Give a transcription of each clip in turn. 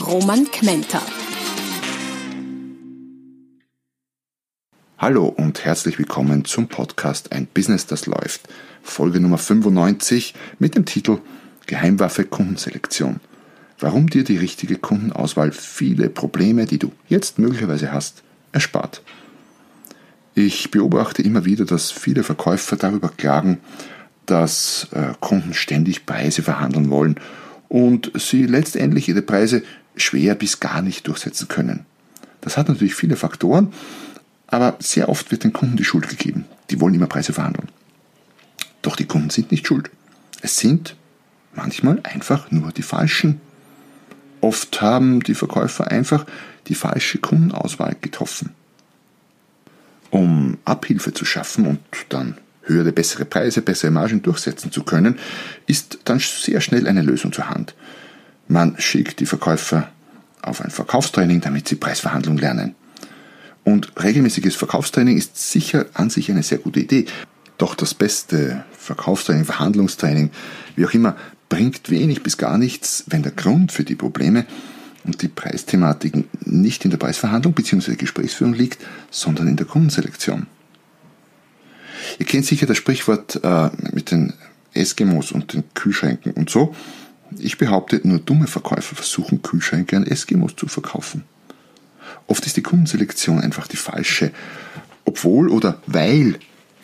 Roman Kmenter. Hallo und herzlich willkommen zum Podcast Ein Business, das läuft. Folge Nummer 95 mit dem Titel Geheimwaffe Kundenselektion. Warum dir die richtige Kundenauswahl viele Probleme, die du jetzt möglicherweise hast, erspart. Ich beobachte immer wieder, dass viele Verkäufer darüber klagen, dass äh, Kunden ständig Preise verhandeln wollen und sie letztendlich ihre Preise schwer bis gar nicht durchsetzen können. Das hat natürlich viele Faktoren, aber sehr oft wird den Kunden die Schuld gegeben. Die wollen immer Preise verhandeln. Doch die Kunden sind nicht schuld. Es sind manchmal einfach nur die falschen. Oft haben die Verkäufer einfach die falsche Kundenauswahl getroffen. Um Abhilfe zu schaffen und dann höhere, bessere Preise, bessere Margen durchsetzen zu können, ist dann sehr schnell eine Lösung zur Hand. Man schickt die Verkäufer auf ein Verkaufstraining, damit sie Preisverhandlungen lernen. Und regelmäßiges Verkaufstraining ist sicher an sich eine sehr gute Idee. Doch das beste Verkaufstraining, Verhandlungstraining, wie auch immer, bringt wenig bis gar nichts, wenn der Grund für die Probleme und die Preisthematiken nicht in der Preisverhandlung bzw. Gesprächsführung liegt, sondern in der Kundenselektion. Ihr kennt sicher das Sprichwort äh, mit den Eskimos und den Kühlschränken und so. Ich behaupte, nur dumme Verkäufer versuchen, Kühlschränke an Eskimos zu verkaufen. Oft ist die Kundenselektion einfach die falsche, obwohl oder weil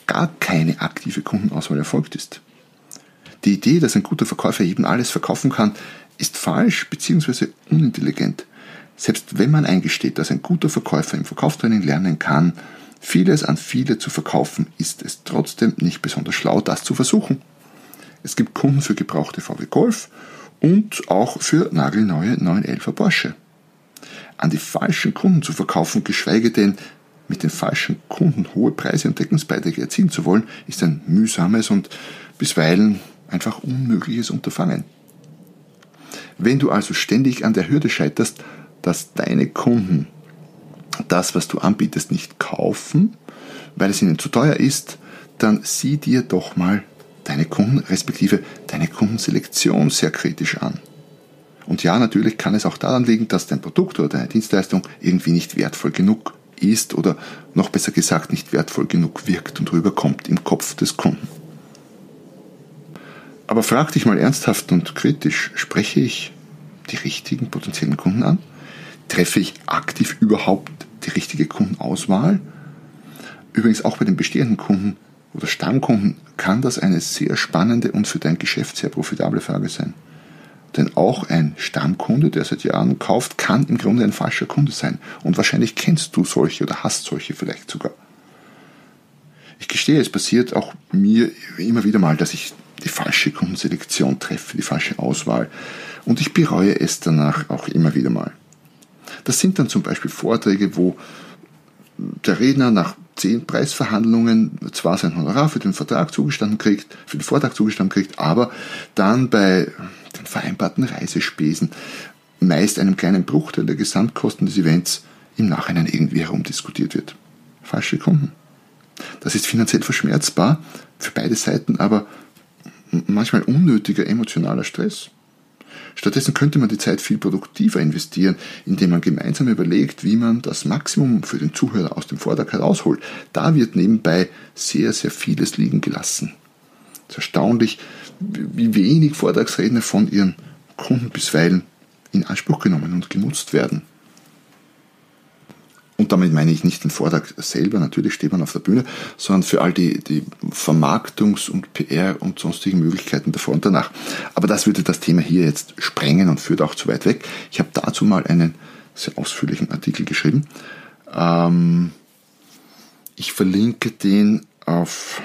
gar keine aktive Kundenauswahl erfolgt ist. Die Idee, dass ein guter Verkäufer eben alles verkaufen kann, ist falsch bzw. unintelligent. Selbst wenn man eingesteht, dass ein guter Verkäufer im Verkaufstraining lernen kann, vieles an viele zu verkaufen, ist es trotzdem nicht besonders schlau, das zu versuchen. Es gibt Kunden für gebrauchte VW Golf und auch für nagelneue 911er Porsche. An die falschen Kunden zu verkaufen, geschweige denn mit den falschen Kunden hohe Preise und Deckungsbeiträge erzielen zu wollen, ist ein mühsames und bisweilen einfach unmögliches Unterfangen. Wenn du also ständig an der Hürde scheiterst, dass deine Kunden das, was du anbietest, nicht kaufen, weil es ihnen zu teuer ist, dann sieh dir doch mal deine Kunden respektive deine Kundenselektion sehr kritisch an. Und ja, natürlich kann es auch daran liegen, dass dein Produkt oder deine Dienstleistung irgendwie nicht wertvoll genug ist oder noch besser gesagt nicht wertvoll genug wirkt und rüberkommt im Kopf des Kunden. Aber frag dich mal ernsthaft und kritisch, spreche ich die richtigen potenziellen Kunden an? Treffe ich aktiv überhaupt die richtige Kundenauswahl? Übrigens auch bei den bestehenden Kunden oder Stammkunden kann das eine sehr spannende und für dein Geschäft sehr profitable Frage sein. Denn auch ein Stammkunde, der seit Jahren kauft, kann im Grunde ein falscher Kunde sein. Und wahrscheinlich kennst du solche oder hast solche vielleicht sogar. Ich gestehe, es passiert auch mir immer wieder mal, dass ich die falsche Kundenselektion treffe, die falsche Auswahl. Und ich bereue es danach auch immer wieder mal. Das sind dann zum Beispiel Vorträge, wo der Redner nach zehn Preisverhandlungen zwar sein Honorar für den Vertrag zugestanden kriegt, für den Vortrag zugestanden kriegt, aber dann bei den vereinbarten Reisespesen, meist einem kleinen Bruchteil der Gesamtkosten des Events, im Nachhinein irgendwie herumdiskutiert wird. Falsche Kunden. Das ist finanziell verschmerzbar für beide Seiten, aber manchmal unnötiger emotionaler Stress. Stattdessen könnte man die Zeit viel produktiver investieren, indem man gemeinsam überlegt, wie man das Maximum für den Zuhörer aus dem Vortrag herausholt. Da wird nebenbei sehr, sehr vieles liegen gelassen. Es ist erstaunlich, wie wenig Vortragsredner von ihren Kunden bisweilen in Anspruch genommen und genutzt werden. Und damit meine ich nicht den Vortrag selber, natürlich steht man auf der Bühne, sondern für all die, die Vermarktungs- und PR- und sonstigen Möglichkeiten davor und danach. Aber das würde das Thema hier jetzt sprengen und führt auch zu weit weg. Ich habe dazu mal einen sehr ausführlichen Artikel geschrieben. Ähm, ich verlinke den auf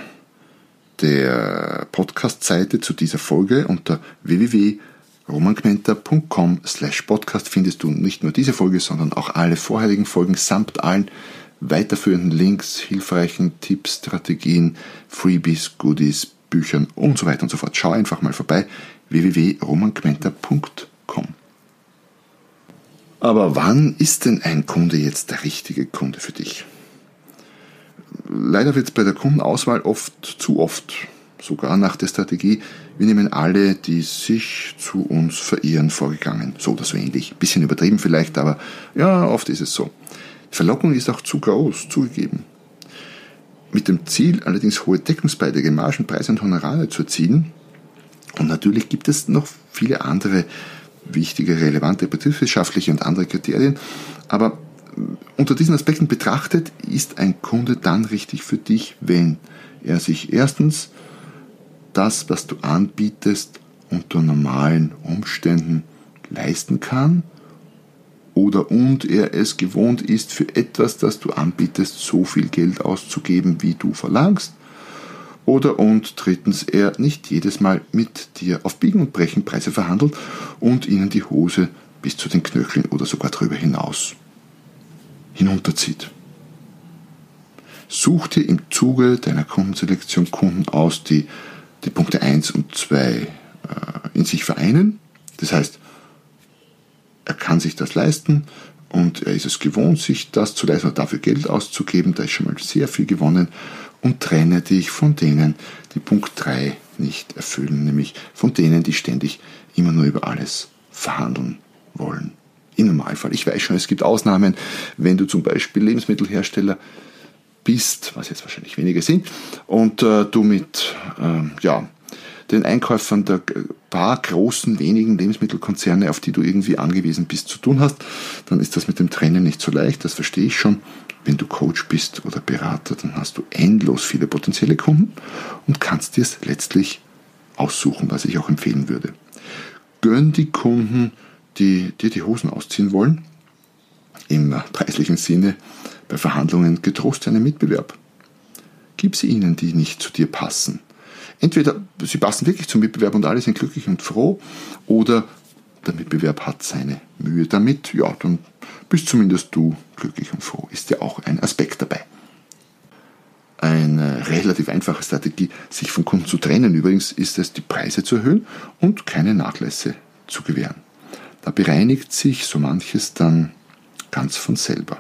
der Podcast-Seite zu dieser Folge unter www romangmenta.com slash podcast findest du nicht nur diese Folge, sondern auch alle vorherigen Folgen samt allen weiterführenden Links, hilfreichen Tipps, Strategien, Freebies, Goodies, Büchern und so weiter und so fort. Schau einfach mal vorbei www.romanquenter.com. Aber wann ist denn ein Kunde jetzt der richtige Kunde für dich? Leider wird es bei der Kundenauswahl oft zu oft, sogar nach der Strategie, wir nehmen alle, die sich zu uns verirren, vorgegangen. So oder so ähnlich. Bisschen übertrieben vielleicht, aber ja, oft ist es so. Die Verlockung ist auch zu groß, zugegeben. Mit dem Ziel, allerdings hohe Deckungsbeiträge, Margen, Preise und Honorare zu erzielen. Und natürlich gibt es noch viele andere wichtige, relevante betriebswirtschaftliche und andere Kriterien. Aber unter diesen Aspekten betrachtet ist ein Kunde dann richtig für dich, wenn er sich erstens das, was du anbietest, unter normalen Umständen leisten kann oder und er es gewohnt ist, für etwas, das du anbietest, so viel Geld auszugeben, wie du verlangst. Oder und drittens, er nicht jedes Mal mit dir auf Biegen und Brechen Preise verhandelt und ihnen die Hose bis zu den Knöcheln oder sogar darüber hinaus hinunterzieht. Such dir im Zuge deiner Kundenselektion Kunden aus, die die Punkte 1 und 2 äh, in sich vereinen. Das heißt, er kann sich das leisten und er ist es gewohnt, sich das zu leisten und dafür Geld auszugeben. Da ist schon mal sehr viel gewonnen. Und trenne dich von denen, die Punkt 3 nicht erfüllen, nämlich von denen, die ständig immer nur über alles verhandeln wollen. Im Normalfall. Ich weiß schon, es gibt Ausnahmen, wenn du zum Beispiel Lebensmittelhersteller bist, was jetzt wahrscheinlich wenige sind, und äh, du mit äh, ja, den Einkäufern der paar großen, wenigen Lebensmittelkonzerne, auf die du irgendwie angewiesen bist, zu tun hast, dann ist das mit dem Trennen nicht so leicht, das verstehe ich schon. Wenn du Coach bist oder Berater, dann hast du endlos viele potenzielle Kunden und kannst dir es letztlich aussuchen, was ich auch empfehlen würde. Gönn die Kunden, die dir die Hosen ausziehen wollen, im preislichen Sinne, bei Verhandlungen getrost einen Mitbewerb. Gib sie ihnen, die nicht zu dir passen. Entweder sie passen wirklich zum Mitbewerb und alle sind glücklich und froh, oder der Mitbewerb hat seine Mühe damit, ja, dann bist zumindest du glücklich und froh. Ist ja auch ein Aspekt dabei. Eine relativ einfache Strategie, sich von Kunden zu trennen übrigens, ist es, die Preise zu erhöhen und keine Nachlässe zu gewähren. Da bereinigt sich so manches dann ganz von selber.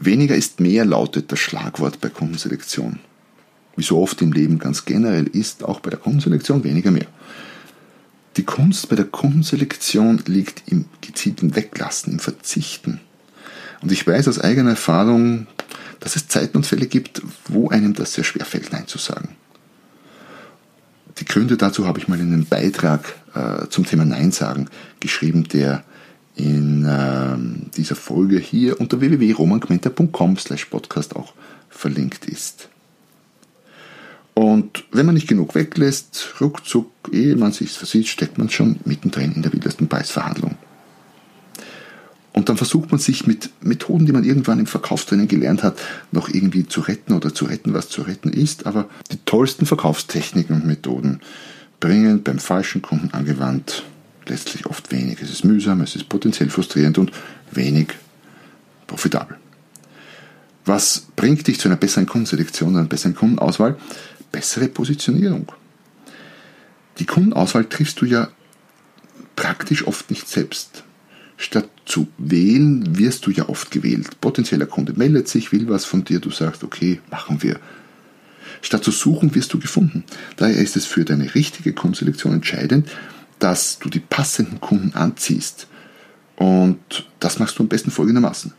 Weniger ist mehr lautet das Schlagwort bei Kundenselektion. Wie so oft im Leben ganz generell ist auch bei der Kundenselektion weniger mehr. Die Kunst bei der Kundenselektion liegt im gezielten Weglassen, im Verzichten. Und ich weiß aus eigener Erfahrung, dass es Zeiten und Fälle gibt, wo einem das sehr schwer fällt, Nein zu sagen. Die Gründe dazu habe ich mal in einem Beitrag äh, zum Thema Nein sagen geschrieben, der in äh, dieser Folge hier unter www.romangmenta.com slash podcast auch verlinkt ist. Und wenn man nicht genug weglässt, ruckzuck, ehe man sich versieht, steckt man schon mittendrin in der wildesten Preisverhandlung. Und dann versucht man sich mit Methoden, die man irgendwann im Verkaufstraining gelernt hat, noch irgendwie zu retten oder zu retten, was zu retten ist. Aber die tollsten Verkaufstechniken und Methoden bringen beim falschen Kunden angewandt letztlich oft wenig. Es ist mühsam, es ist potenziell frustrierend und wenig profitabel. Was bringt dich zu einer besseren Kundenselektion, einer besseren Kundenauswahl? Bessere Positionierung. Die Kundenauswahl triffst du ja praktisch oft nicht selbst. Statt zu wählen, wirst du ja oft gewählt. Potenzieller Kunde meldet sich, will was von dir, du sagst, okay, machen wir. Statt zu suchen, wirst du gefunden. Daher ist es für deine richtige Kundenselektion entscheidend, dass du die passenden Kunden anziehst. Und das machst du am besten folgendermaßen.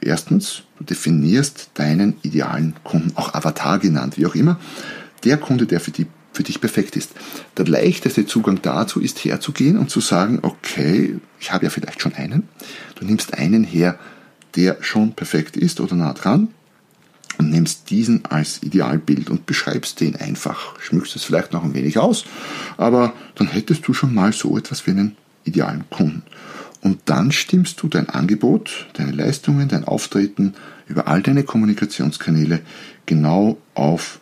Erstens, du definierst deinen idealen Kunden, auch Avatar genannt, wie auch immer. Der Kunde, der für, die, für dich perfekt ist. Der leichteste Zugang dazu ist herzugehen und zu sagen, okay, ich habe ja vielleicht schon einen. Du nimmst einen her, der schon perfekt ist oder nah dran und nimmst diesen als Idealbild und beschreibst den einfach. Schmückst es vielleicht noch ein wenig aus, aber dann hättest du schon mal so etwas wie einen idealen Kunden. Und dann stimmst du dein Angebot, deine Leistungen, dein Auftreten über all deine Kommunikationskanäle genau auf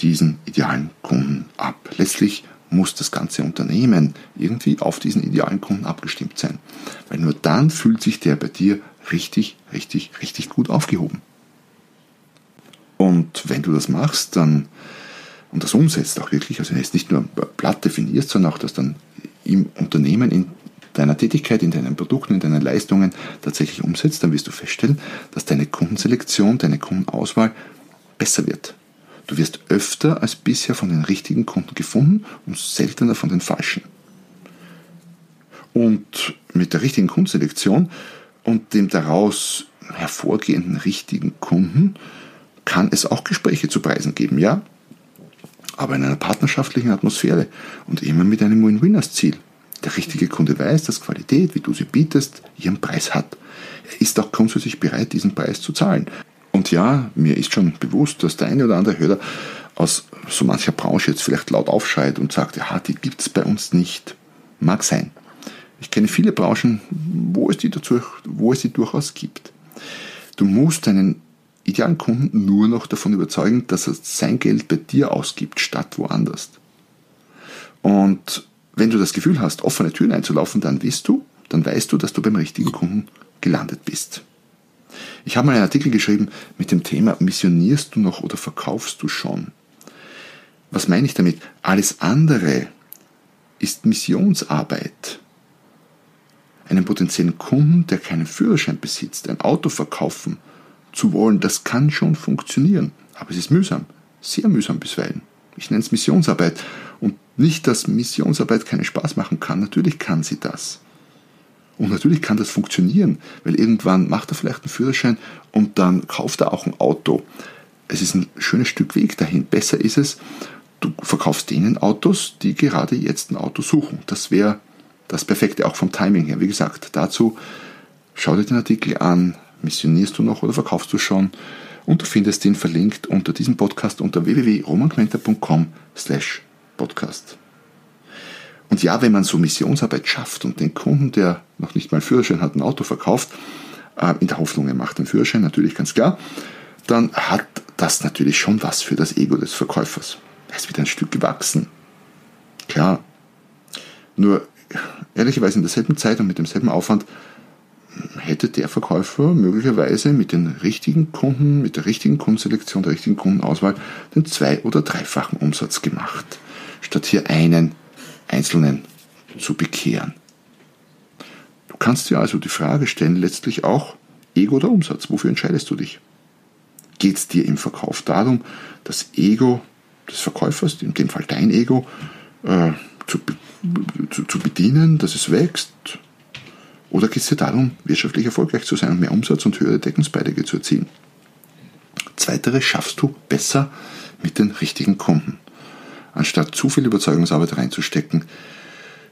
diesen idealen Kunden ab. Letztlich muss das ganze Unternehmen irgendwie auf diesen idealen Kunden abgestimmt sein. Weil nur dann fühlt sich der bei dir richtig, richtig, richtig gut aufgehoben. Und wenn du das machst, dann und das umsetzt auch wirklich, also jetzt nicht nur platt definierst, sondern auch das dann im Unternehmen, in deiner Tätigkeit, in deinen Produkten, in deinen Leistungen tatsächlich umsetzt, dann wirst du feststellen, dass deine Kundenselektion, deine Kundenauswahl besser wird. Du wirst öfter als bisher von den richtigen Kunden gefunden und seltener von den falschen. Und mit der richtigen Kundenselektion und dem daraus hervorgehenden richtigen Kunden kann es auch Gespräche zu Preisen geben, ja, aber in einer partnerschaftlichen Atmosphäre und immer mit einem Win-Win als Ziel. Der richtige Kunde weiß, dass Qualität, wie du sie bietest, ihren Preis hat. Er ist auch grundsätzlich bereit, diesen Preis zu zahlen. Und ja, mir ist schon bewusst, dass der eine oder andere Hörer aus so mancher Branche jetzt vielleicht laut aufschreit und sagt, ja, die gibt es bei uns nicht. Mag sein. Ich kenne viele Branchen, wo es die, dazu, wo es die durchaus gibt. Du musst deinen idealen Kunden nur noch davon überzeugen, dass er sein Geld bei dir ausgibt, statt woanders. Und wenn du das Gefühl hast, offene Türen einzulaufen, dann weißt du, dann weißt du, dass du beim richtigen Kunden gelandet bist. Ich habe mal einen Artikel geschrieben mit dem Thema Missionierst du noch oder verkaufst du schon? Was meine ich damit? Alles andere ist Missionsarbeit. Einen potenziellen Kunden, der keinen Führerschein besitzt, ein Auto verkaufen zu wollen, das kann schon funktionieren. Aber es ist mühsam, sehr mühsam bisweilen. Ich nenne es Missionsarbeit. Und nicht, dass Missionsarbeit keinen Spaß machen kann. Natürlich kann sie das. Und natürlich kann das funktionieren, weil irgendwann macht er vielleicht einen Führerschein und dann kauft er auch ein Auto. Es ist ein schönes Stück Weg dahin. Besser ist es, du verkaufst denen Autos, die gerade jetzt ein Auto suchen. Das wäre das Perfekte, auch vom Timing her. Wie gesagt, dazu schau dir den Artikel an, missionierst du noch oder verkaufst du schon? Und du findest ihn verlinkt unter diesem Podcast unter www.romanquenter.com slash podcast. Und ja, wenn man so Missionsarbeit schafft und den Kunden, der noch nicht mal einen Führerschein hat, ein Auto verkauft, äh, in der Hoffnung, er macht einen Führerschein, natürlich ganz klar, dann hat das natürlich schon was für das Ego des Verkäufers. Er ist wieder ein Stück gewachsen. Klar. Nur, ehrlicherweise in derselben Zeit und mit demselben Aufwand hätte der Verkäufer möglicherweise mit den richtigen Kunden, mit der richtigen Kundenselektion, der richtigen Kundenauswahl den zwei- oder dreifachen Umsatz gemacht, statt hier einen einzelnen zu bekehren. Du kannst dir also die Frage stellen, letztlich auch Ego oder Umsatz, wofür entscheidest du dich? Geht es dir im Verkauf darum, das Ego des Verkäufers, in dem Fall dein Ego, äh, zu, zu, zu bedienen, dass es wächst, oder geht es dir darum, wirtschaftlich erfolgreich zu sein und mehr Umsatz und höhere Deckungsbeiträge zu erzielen? Zweiteres schaffst du besser mit den richtigen Kunden. Anstatt zu viel Überzeugungsarbeit reinzustecken,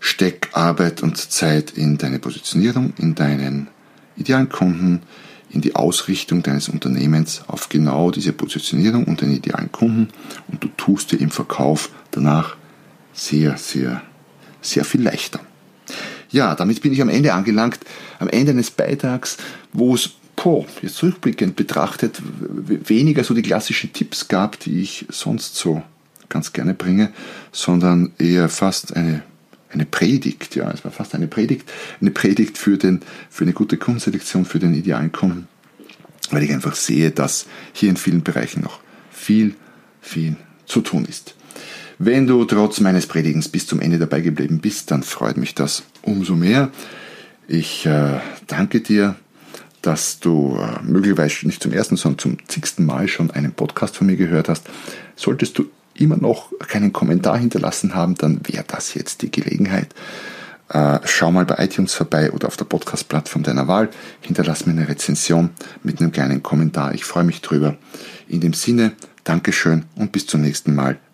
steck Arbeit und Zeit in deine Positionierung, in deinen idealen Kunden, in die Ausrichtung deines Unternehmens auf genau diese Positionierung und den idealen Kunden und du tust dir im Verkauf danach sehr, sehr, sehr viel leichter. Ja, damit bin ich am Ende angelangt, am Ende eines Beitrags, wo es, boah, jetzt rückblickend betrachtet, weniger so die klassischen Tipps gab, die ich sonst so ganz gerne bringe, sondern eher fast eine, eine Predigt, ja, es war fast eine Predigt, eine Predigt für, den, für eine gute Kundenselektion, für den idealen Kunden, weil ich einfach sehe, dass hier in vielen Bereichen noch viel, viel zu tun ist. Wenn du trotz meines Predigens bis zum Ende dabei geblieben bist, dann freut mich das umso mehr. Ich äh, danke dir, dass du äh, möglicherweise nicht zum ersten, sondern zum zigsten Mal schon einen Podcast von mir gehört hast. Solltest du immer noch keinen Kommentar hinterlassen haben, dann wäre das jetzt die Gelegenheit. Äh, schau mal bei iTunes vorbei oder auf der Podcast-Plattform deiner Wahl. Hinterlass mir eine Rezension mit einem kleinen Kommentar. Ich freue mich drüber. In dem Sinne, Dankeschön und bis zum nächsten Mal